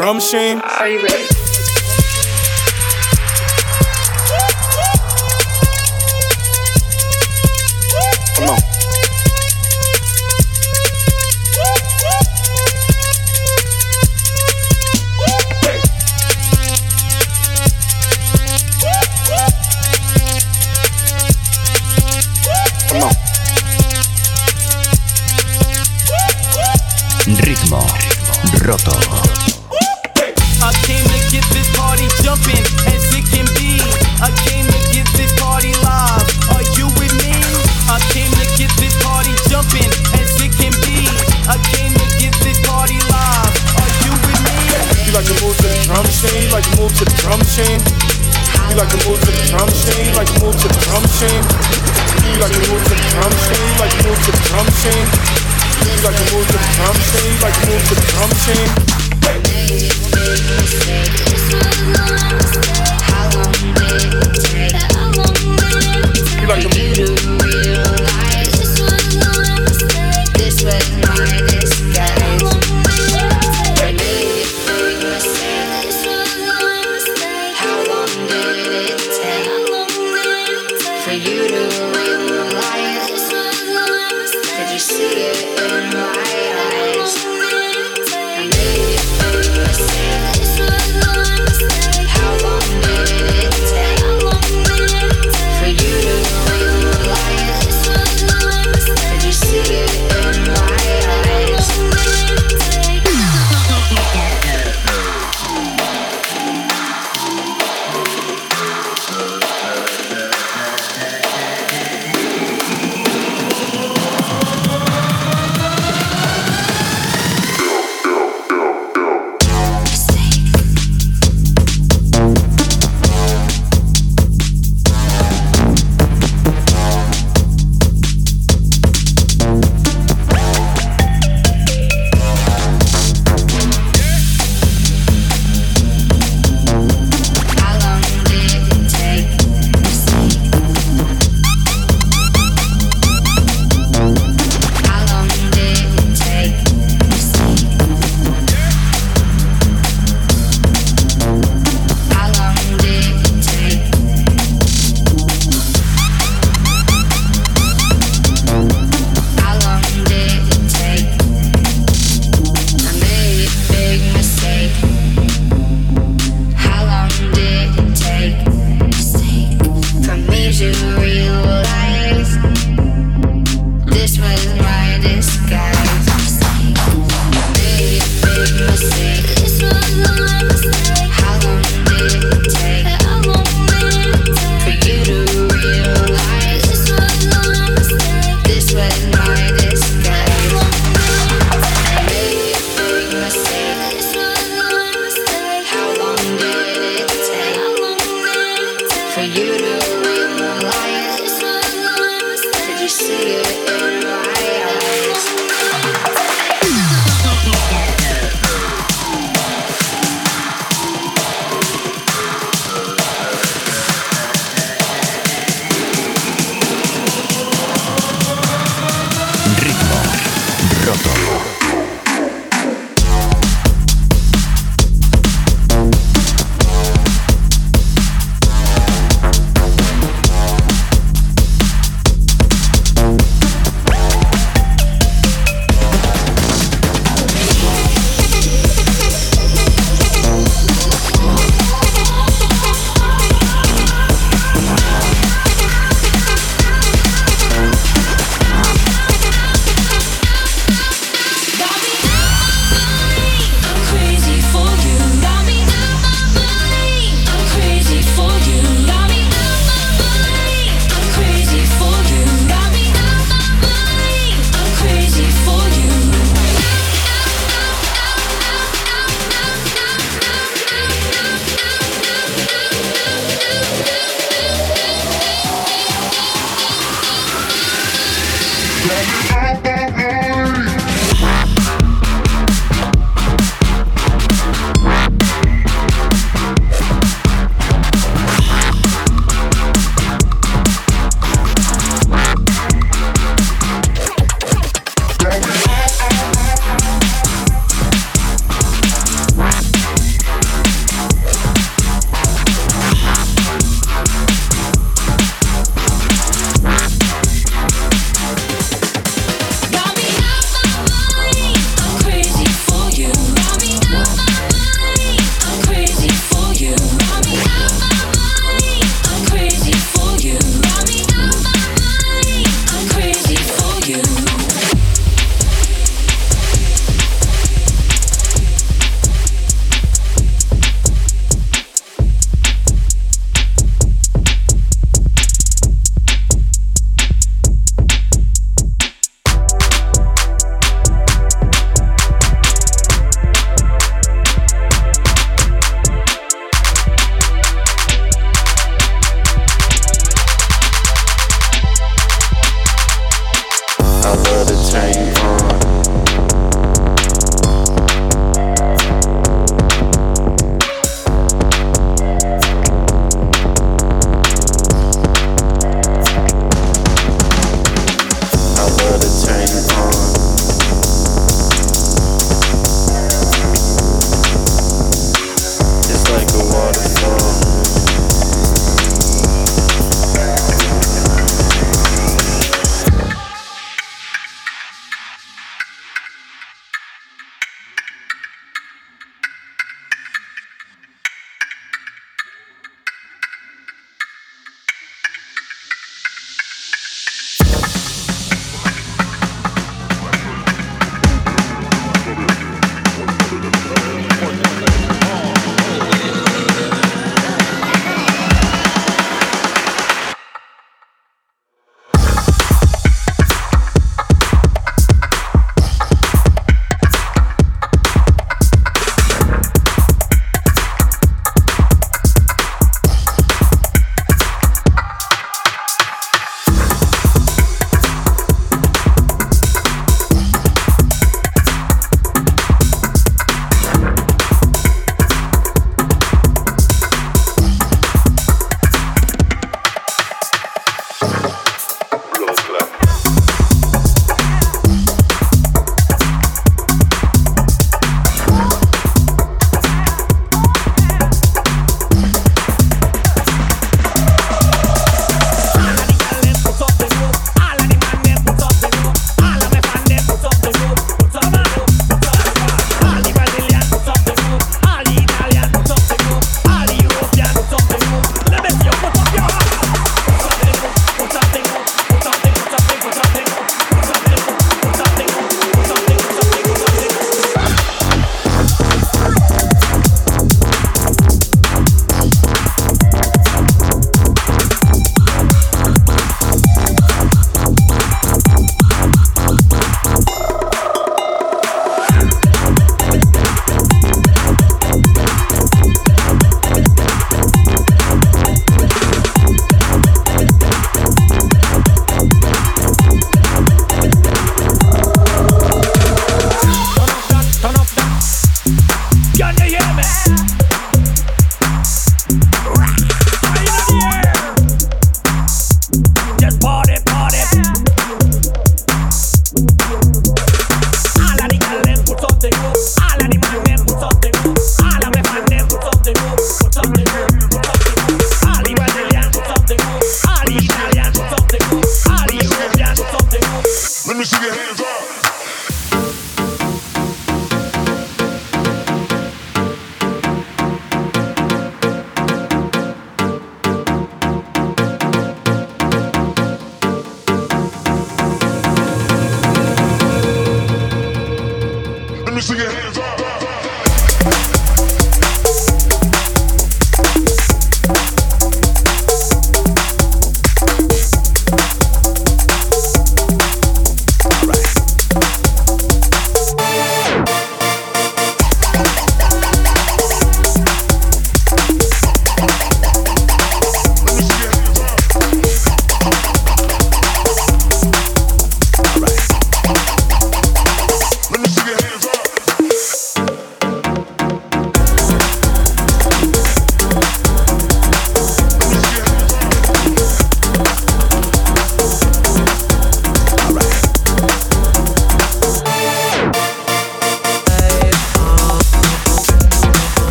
Drum machine.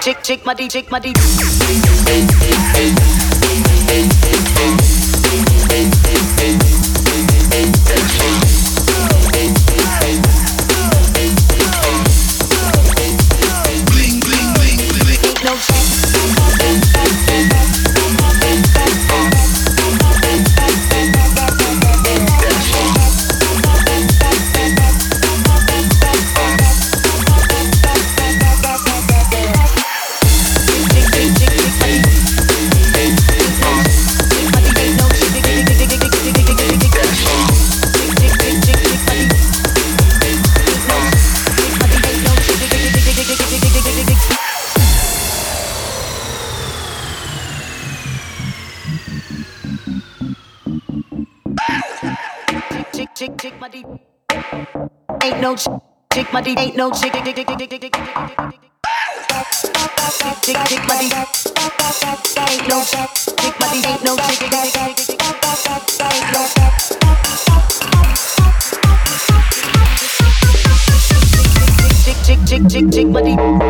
Chick chick, my chick my D. my dick ain't no chick. Dick, dick, dick, dick, dick, dick, dick, my dick ain't no chick. Dick, my dick ain't no chick. My dick.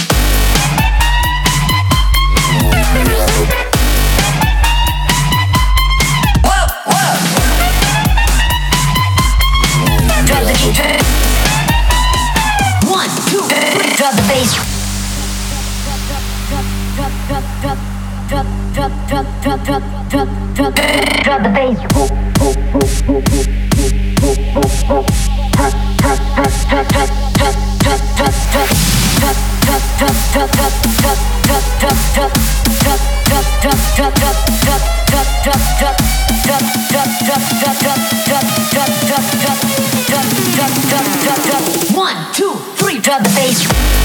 One, two, three, drop the bass.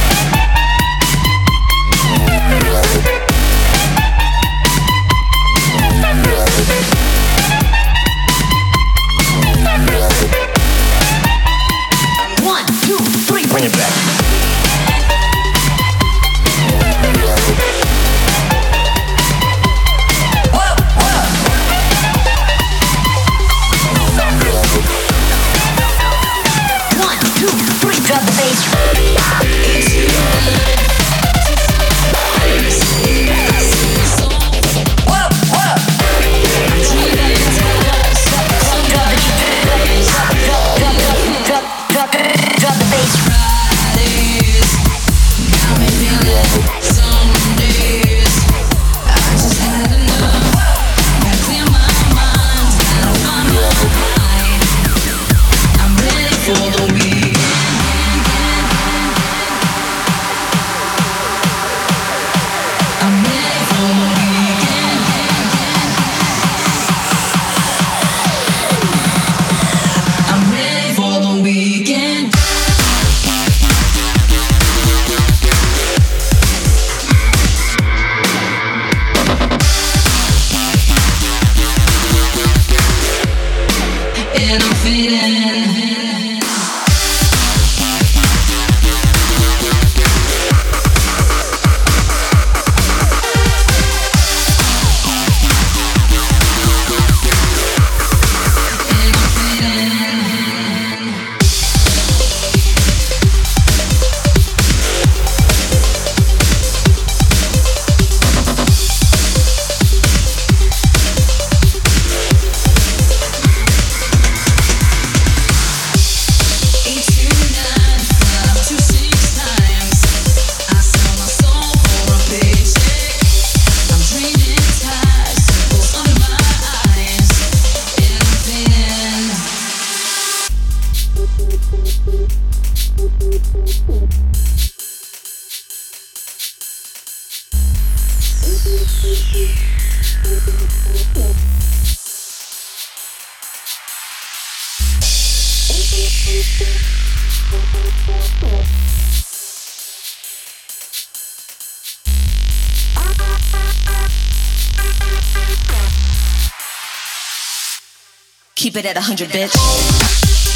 Keep it at 100, bitch.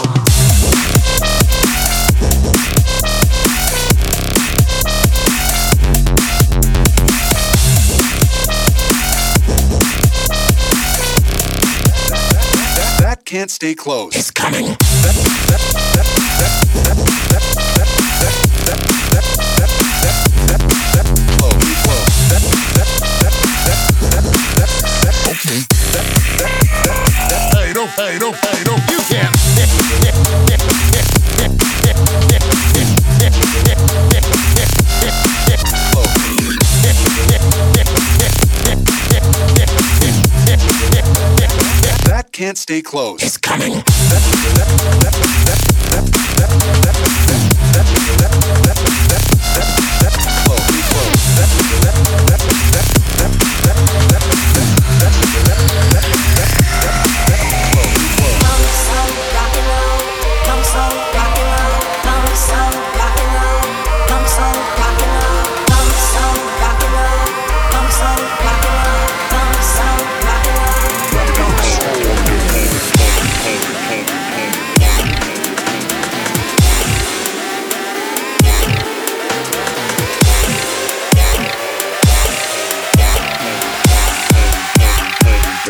stay closed. It's coming. can't stay close. It's coming.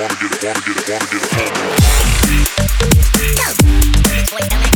wanna get it, wanna get it, wanna get it. Wanna get it.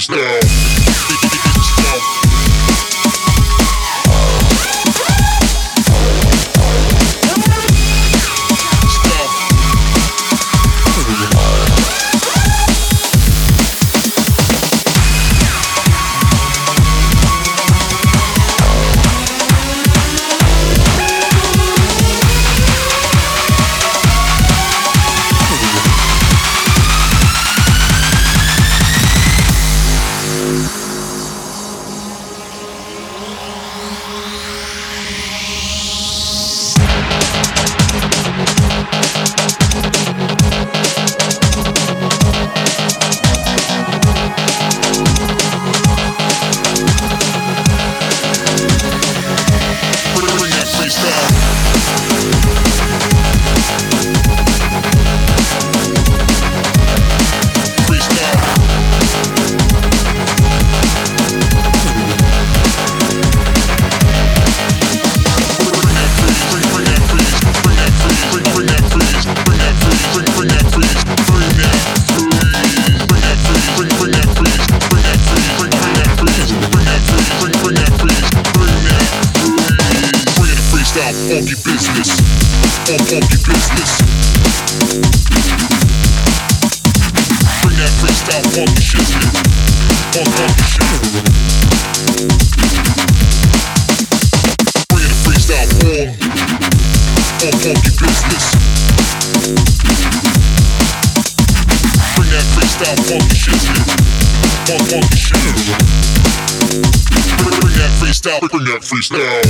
freestyle. place now.